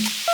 you